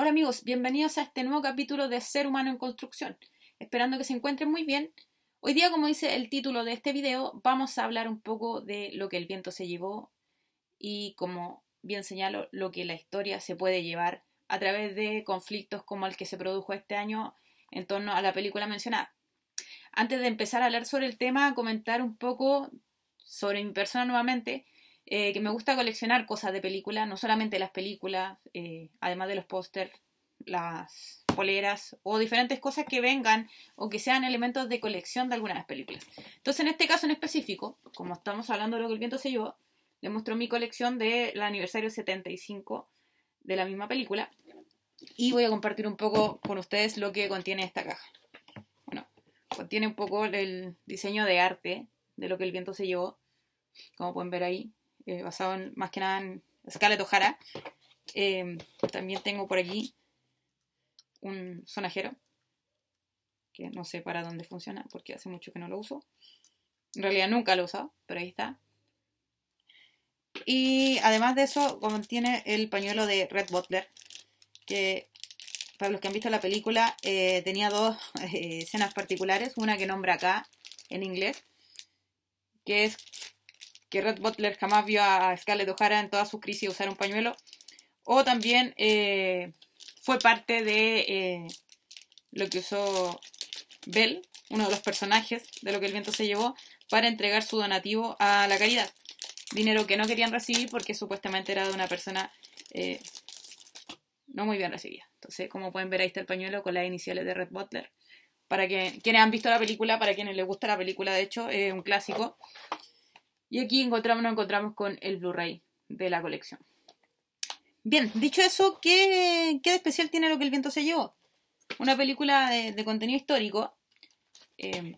Hola amigos, bienvenidos a este nuevo capítulo de Ser Humano en Construcción. Esperando que se encuentren muy bien. Hoy día, como dice el título de este video, vamos a hablar un poco de lo que el viento se llevó y, como bien señalo, lo que la historia se puede llevar a través de conflictos como el que se produjo este año en torno a la película mencionada. Antes de empezar a hablar sobre el tema, comentar un poco sobre mi persona nuevamente. Eh, que me gusta coleccionar cosas de películas, no solamente las películas, eh, además de los pósters, las poleras o diferentes cosas que vengan o que sean elementos de colección de algunas películas. Entonces, en este caso en específico, como estamos hablando de lo que el viento se llevó, les muestro mi colección del aniversario 75 de la misma película y voy a compartir un poco con ustedes lo que contiene esta caja. Bueno, contiene un poco el diseño de arte de lo que el viento se llevó, como pueden ver ahí, eh, basado en, más que nada en Scarlett O'Hara. Eh, también tengo por aquí un sonajero, que no sé para dónde funciona, porque hace mucho que no lo uso. En realidad nunca lo he usado, pero ahí está. Y además de eso, contiene el pañuelo de Red Butler, que para los que han visto la película eh, tenía dos escenas particulares, una que nombra acá en inglés, que es que Red Butler jamás vio a Scarlett O'Hara en toda su crisis usar un pañuelo. O también eh, fue parte de eh, lo que usó Bell, uno de los personajes de lo que el viento se llevó, para entregar su donativo a la caridad. Dinero que no querían recibir porque supuestamente era de una persona eh, no muy bien recibida. Entonces, como pueden ver, ahí está el pañuelo con las iniciales de Red Butler. Para que, quienes han visto la película, para quienes les gusta la película, de hecho, es un clásico. Y aquí encontramos, nos encontramos con el Blu-ray de la colección. Bien, dicho eso, ¿qué, ¿qué, de especial tiene lo que el viento se llevó? Una película de, contenido histórico, eh,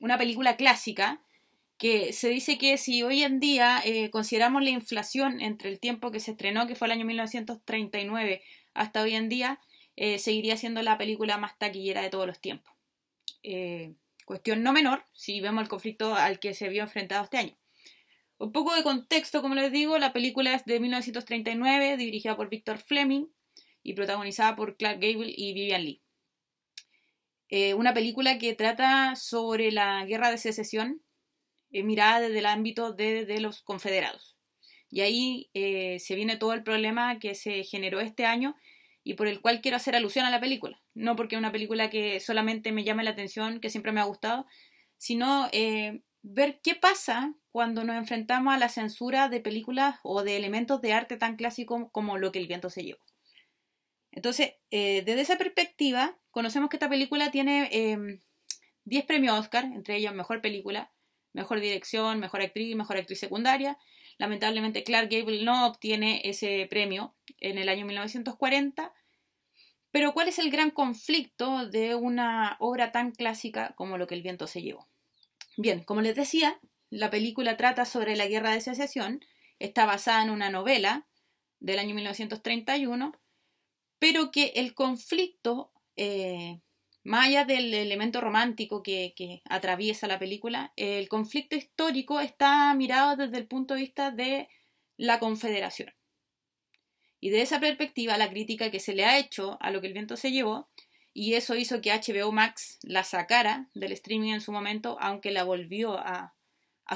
una película clásica, que se dice que si hoy en día eh, consideramos la inflación entre el tiempo que se estrenó, que fue el año 1939, hasta hoy en día, eh, seguiría siendo la película más taquillera de todos los tiempos. Cuestión no menor si vemos el conflicto al que se vio enfrentado este año. Un poco de contexto, como les digo, la película es de 1939, dirigida por Victor Fleming y protagonizada por Clark Gable y Vivian Lee. Eh, una película que trata sobre la guerra de secesión eh, mirada desde el ámbito de, los confederados. Y ahí eh, se viene todo el problema que se generó este año y por el cual quiero hacer alusión a la película. No porque es una película que solamente me llame la atención, que siempre me ha gustado, sino eh, ver qué pasa cuando nos enfrentamos a la censura de películas o de elementos de arte tan clásicos como lo que el viento se llevó. Entonces, eh, desde esa perspectiva, conocemos que esta película tiene 10 eh, premios Oscar, entre ellos Mejor Película, Mejor Dirección, Mejor Actriz Mejor Actriz Secundaria. Lamentablemente, Clark Gable no obtiene ese premio en el año 1940. Pero ¿cuál es el gran conflicto de una obra tan clásica como lo que el viento se llevó? Bien, como les decía, la película trata sobre la guerra de secesión, está basada en una novela del año 1931, pero que el conflicto, eh, más allá del elemento romántico que, atraviesa la película, el conflicto histórico está mirado desde el punto de vista de la confederación. Y de esa perspectiva, la crítica que se le ha hecho a lo que el viento se llevó, y eso hizo que HBO Max la sacara del streaming en su momento, aunque la volvió a,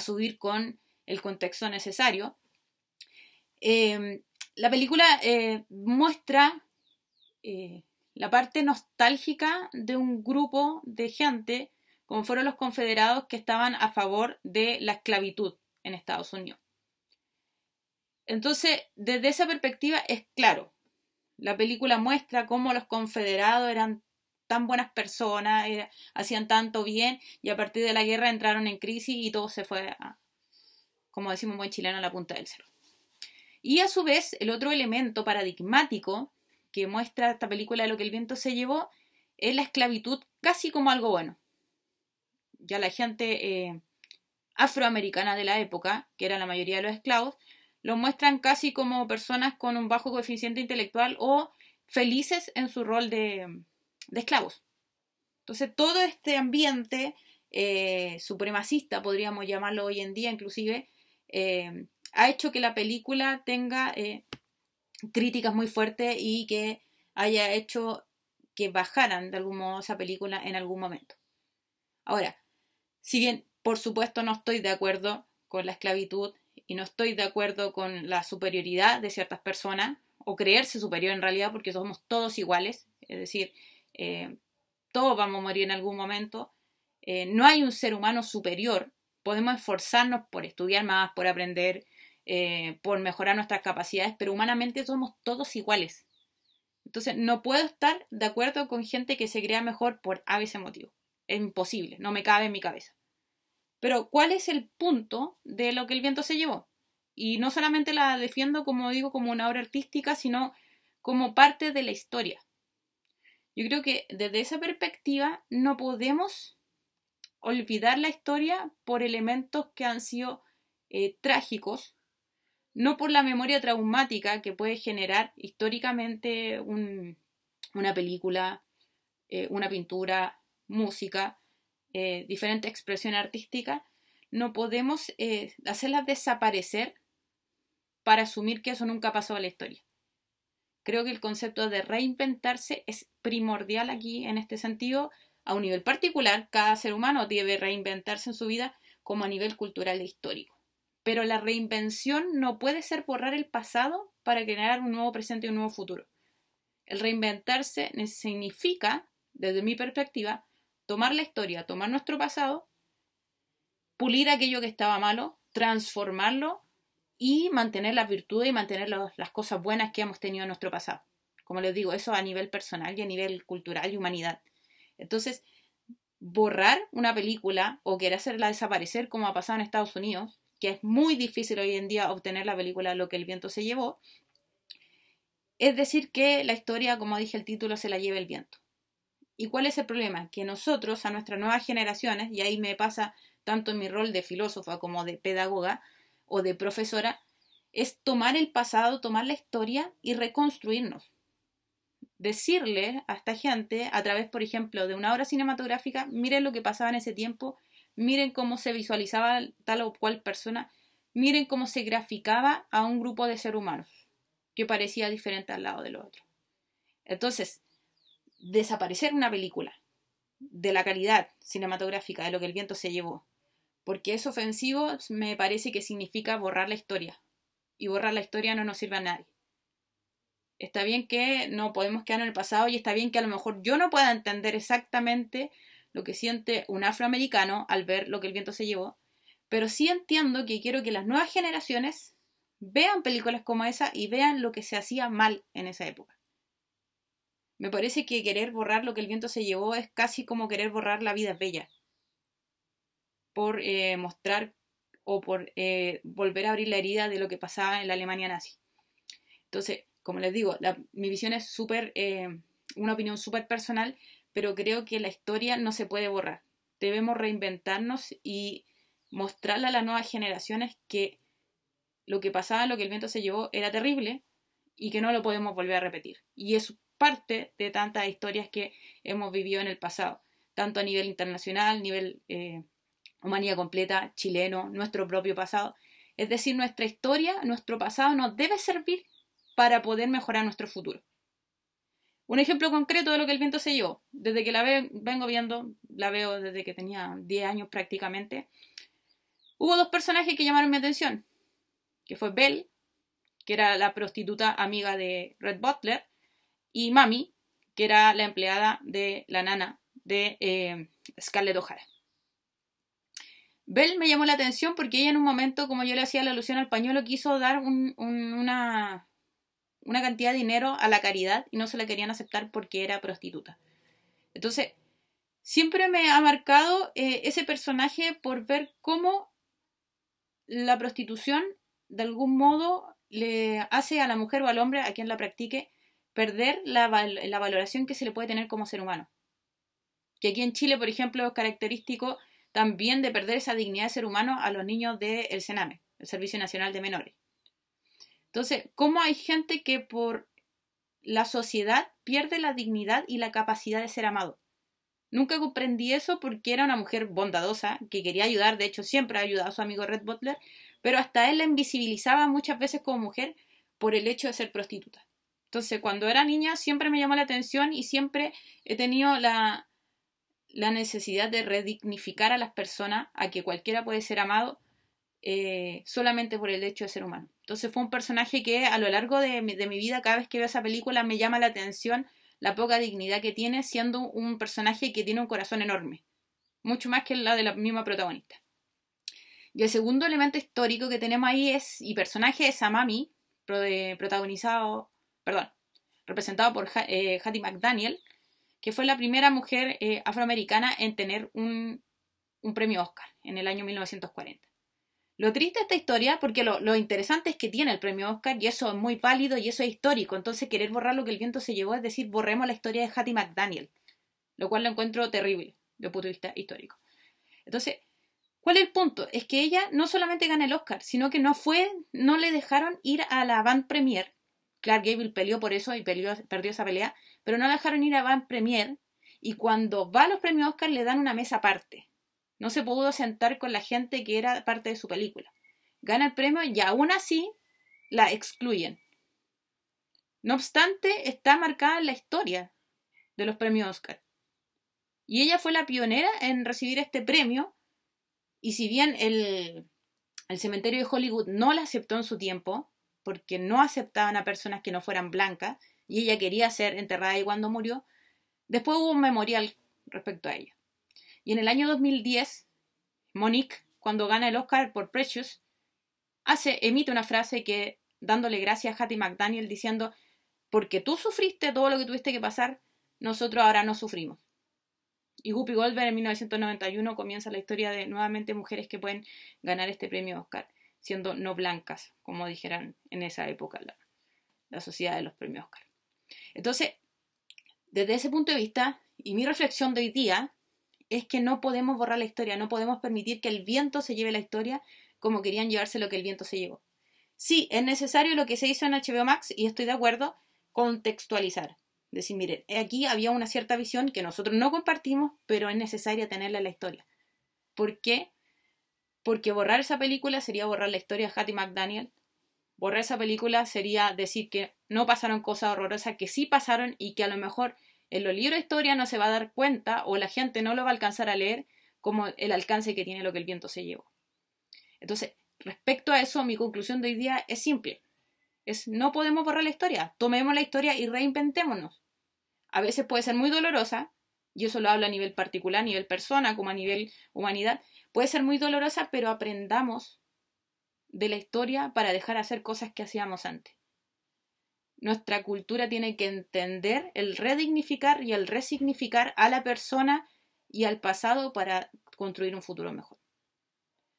subir con el contexto necesario. Em, la película eh, muestra eh, la parte nostálgica de un grupo de gente, como fueron los confederados, que estaban a favor de la esclavitud en Estados Unidos. Entonces, desde esa perspectiva es claro. La película muestra cómo los confederados eran tan buenas personas, hacían tanto bien y a partir de la guerra entraron en crisis y todo se fue, a, como decimos buen chileno, a la punta del cerro. Y a su vez, el otro elemento paradigmático que muestra esta película de lo que el viento se llevó es la esclavitud casi como algo bueno. Ya la gente eh, afroamericana de la época, que era la mayoría de los esclavos, lo muestran casi como personas con un bajo coeficiente intelectual o felices en su rol de, esclavos. Entonces todo este ambiente eh, supremacista, podríamos llamarlo hoy en día inclusive, eh, ha hecho que la película tenga críticas muy fuertes y que haya hecho que bajaran de algún modo esa película en algún momento. Ahora, si bien por supuesto no estoy de acuerdo con la esclavitud y no estoy de acuerdo con la superioridad de ciertas personas, o creerse superior en realidad porque somos todos iguales, es decir, eh, todos vamos a morir en algún momento, eh, no hay un ser humano superior, podemos esforzarnos por estudiar más, por aprender, eh, por mejorar nuestras capacidades, pero humanamente somos todos iguales. Entonces, no puedo estar de acuerdo con gente que se crea mejor por a ese motivo. Es imposible, no me cabe en mi cabeza. Pero, ¿cuál es el punto de lo que el viento se llevó? Y no solamente la defiendo, como digo, como una obra artística, sino como parte de la historia. Yo creo que desde esa perspectiva no podemos olvidar la historia por elementos que han sido eh, trágicos, no por la memoria traumática que puede generar históricamente una película, eh, una pintura, música, eh, diferente expresión artística, no podemos eh, hacerlas desaparecer para asumir que eso nunca pasó a la historia. Creo que el concepto de reinventarse es primordial aquí en este sentido. A un nivel particular, cada ser humano debe reinventarse en su vida como a nivel cultural e histórico. Pero la reinvención no puede ser borrar el pasado para crear un nuevo presente y un nuevo futuro. El reinventarse significa, desde mi perspectiva, tomar la historia, tomar nuestro pasado, pulir aquello que estaba malo, transformarlo y mantener las virtudes y mantener las cosas buenas que hemos tenido en nuestro pasado. Como les digo, eso a nivel personal y a nivel cultural y humanidad. Entonces, borrar una película o querer hacerla desaparecer como ha pasado en Estados Unidos, que es muy difícil hoy en día obtener la película Lo que el viento se llevó, es decir que la historia, como dije el título, se la lleva el viento. ¿Y cuál es el problema? Que nosotros, a nuestras nuevas generaciones, y ahí me pasa tanto en mi rol de filósofa como de pedagoga o de profesora, es tomar el pasado, tomar la historia y reconstruirnos. Decirle a esta gente, a través, por ejemplo, de una obra cinematográfica, miren lo que pasaba en ese tiempo, miren cómo se visualizaba tal o cual persona, miren cómo se graficaba a un grupo de seres humanos que parecía diferente al lado del otro. Entonces, desaparecer una película de la calidad cinematográfica de lo que el viento se llevó, porque es ofensivo, me parece que significa borrar la historia. Y borrar la historia no nos sirve a nadie. Está bien que no podemos quedar en el pasado y está bien que a lo mejor yo no pueda entender exactamente lo que siente un afroamericano al ver lo que el viento se llevó, pero sí entiendo que quiero que las nuevas generaciones vean películas como esa y vean lo que se hacía mal en esa época. Me parece que querer borrar lo que el viento se llevó es casi como querer borrar la vida bella. Por eh, mostrar o por eh, volver a abrir la herida de lo que pasaba en la Alemania nazi. Entonces, como les digo, mi visión es súper, eh, una opinión súper personal, pero creo que la historia no se puede borrar. Debemos reinventarnos y mostrarle a las nuevas generaciones que lo que pasaba, lo que el viento se llevó, era terrible y que no lo podemos volver a repetir. Y es parte de tantas historias que hemos vivido en el pasado, tanto a nivel internacional, nivel eh, humanidad completa, chileno, nuestro propio pasado. Es decir, nuestra historia, nuestro pasado nos debe servir para poder mejorar nuestro futuro. Un ejemplo concreto de lo que el viento se llevó, desde que la vengo viendo, la veo desde que tenía 10 años prácticamente, hubo dos personajes que llamaron mi atención, que fue Belle, que era la prostituta amiga de Red Butler, y Mami, que era la empleada de la nana de eh, Scarlett O'Hara. Belle me llamó la atención porque ella en un momento, como yo le hacía la alusión al pañuelo, quiso dar una, una cantidad de dinero a la caridad y no se la querían aceptar porque era prostituta. Entonces, siempre me ha marcado eh, ese personaje por ver cómo la prostitución de algún modo le hace a la mujer o al hombre, a quien la practique, perder la, valoración que se le puede tener como ser humano. Que aquí en Chile, por ejemplo, es característico también de perder esa dignidad de ser humano a los niños del SENAME, el Servicio Nacional de Menores. Entonces, ¿cómo hay gente que por la sociedad pierde la dignidad y la capacidad de ser amado? Nunca comprendí eso porque era una mujer bondadosa, que quería ayudar, de hecho siempre ha ayudado a su amigo Red Butler, pero hasta él la invisibilizaba muchas veces como mujer por el hecho de ser prostituta. Entonces, cuando era niña siempre me llamó la atención y siempre he tenido la, la necesidad de redignificar a las personas, a que cualquiera puede ser amado eh, solamente por el hecho de ser humano. Entonces fue un personaje que a lo largo de mi, vida, cada vez que veo esa película, me llama la atención la poca dignidad que tiene siendo un personaje que tiene un corazón enorme, mucho más que la de la misma protagonista. Y el segundo elemento histórico que tenemos ahí es, y personaje es Amami, protagonizado, perdón, representado por eh, Hattie McDaniel, que fue la primera mujer eh, afroamericana en tener un, un, premio Oscar en el año 1940. Lo triste de esta historia, porque lo, lo, interesante es que tiene el premio Oscar y eso es muy válido y eso es histórico. Entonces, querer borrar lo que el viento se llevó es decir, borremos la historia de Hattie McDaniel, lo cual lo encuentro terrible desde el punto de vista histórico. Entonces, ¿Cuál es el punto? Es que ella no solamente gana el Oscar, sino que no fue, no le dejaron ir a la Van Premier. Clark Gable peleó por eso y perdió esa pelea, pero no la dejaron ir a Van Premier. Y cuando va a los premios Oscar le dan una mesa aparte. No se pudo sentar con la gente que era parte de su película. Gana el premio y aún así la excluyen. No obstante, está marcada en la historia de los premios Oscar. Y ella fue la pionera en recibir este premio y si bien el, cementerio de Hollywood no la aceptó en su tiempo, porque no aceptaban a personas que no fueran blancas, y ella quería ser enterrada ahí cuando murió, después hubo un memorial respecto a ella. Y en el año 2010, Monique, cuando gana el Oscar por Precious, hace, emite una frase que, dándole gracias a Hattie McDaniel, diciendo, porque tú sufriste todo lo que tuviste que pasar, nosotros ahora no sufrimos. Y Guppy Goldberg en 1991 comienza la historia de nuevamente mujeres que pueden ganar este premio Oscar, siendo no blancas, como dijeran en esa época la, sociedad de los premios Oscar. Entonces, desde ese punto de vista, y mi reflexión de hoy día, es que no podemos borrar la historia, no podemos permitir que el viento se lleve la historia como querían llevarse lo que el viento se llevó. Sí, es necesario lo que se hizo en HBO Max, y estoy de acuerdo, contextualizar. Decir, miren, aquí había una cierta visión que nosotros no compartimos, pero es necesaria tenerla en la historia. ¿Por qué? Porque borrar esa película sería borrar la historia de Hattie McDaniel. Borrar esa película sería decir que no pasaron cosas horrorosas, que sí pasaron y que a lo mejor en los libros de historia no se va a dar cuenta o la gente no lo va a alcanzar a leer como el alcance que tiene lo que el viento se llevó. Entonces, respecto a eso, mi conclusión de hoy día es simple es no podemos borrar la historia, tomemos la historia y reinventémonos. A veces puede ser muy dolorosa, y eso lo hablo a nivel particular, a nivel persona, como a nivel humanidad, puede ser muy dolorosa, pero aprendamos de la historia para dejar hacer cosas que hacíamos antes. Nuestra cultura tiene que entender el redignificar y el resignificar a la persona y al pasado para construir un futuro mejor.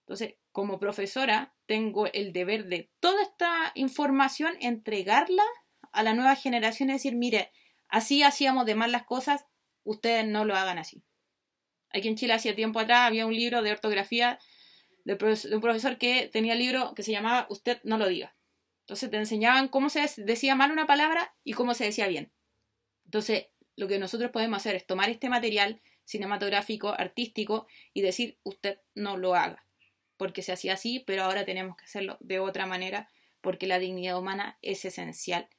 Entonces, como profesora, tengo el deber de toda esta información entregarla a la nueva generación y decir, mire, así hacíamos de mal las cosas, ustedes no lo hagan así. Aquí en Chile hacía tiempo atrás había un libro de ortografía de, un profesor que tenía el libro que se llamaba Usted no lo diga. Entonces te enseñaban cómo se decía mal una palabra y cómo se decía bien. Entonces, lo que nosotros podemos hacer es tomar este material cinematográfico, artístico, y decir, usted no lo haga porque se hacía así, pero ahora tenemos que hacerlo de otra manera porque la dignidad humana es esencial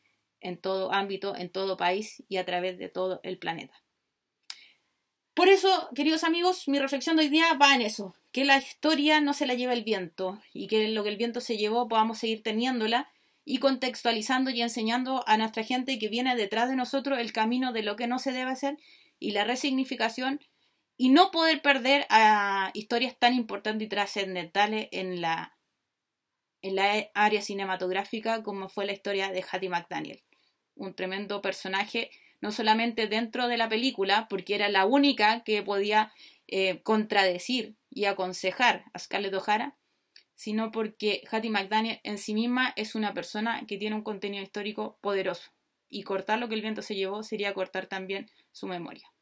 en todo ámbito, en todo país y a través de todo el planeta. Por eso, queridos amigos, mi reflexión de hoy día va en eso, que la historia no se la lleva el viento y que lo que el viento se llevó podamos seguir teniéndola y contextualizando y enseñando a nuestra gente que viene detrás de nosotros el camino de lo que no se debe hacer y la resignificación y no poder perder a historias tan importantes y trascendentales en la, en la área cinematográfica como fue la historia de Hattie McDaniel. Un tremendo personaje, no solamente dentro de la película, porque era la única que podía eh, contradecir y aconsejar a Scarlett O'Hara, sino porque Hattie McDaniel en sí misma es una persona que tiene un contenido histórico poderoso. Y cortar lo que el viento se llevó sería cortar también su memoria.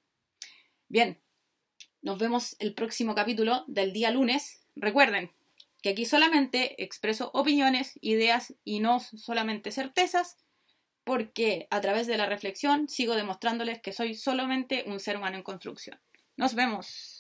Bien, nos vemos el próximo capítulo del día lunes. Recuerden que aquí solamente expreso opiniones, ideas y no solamente certezas, porque a través de la reflexión sigo demostrándoles que soy solamente un ser humano en construcción. Nos vemos.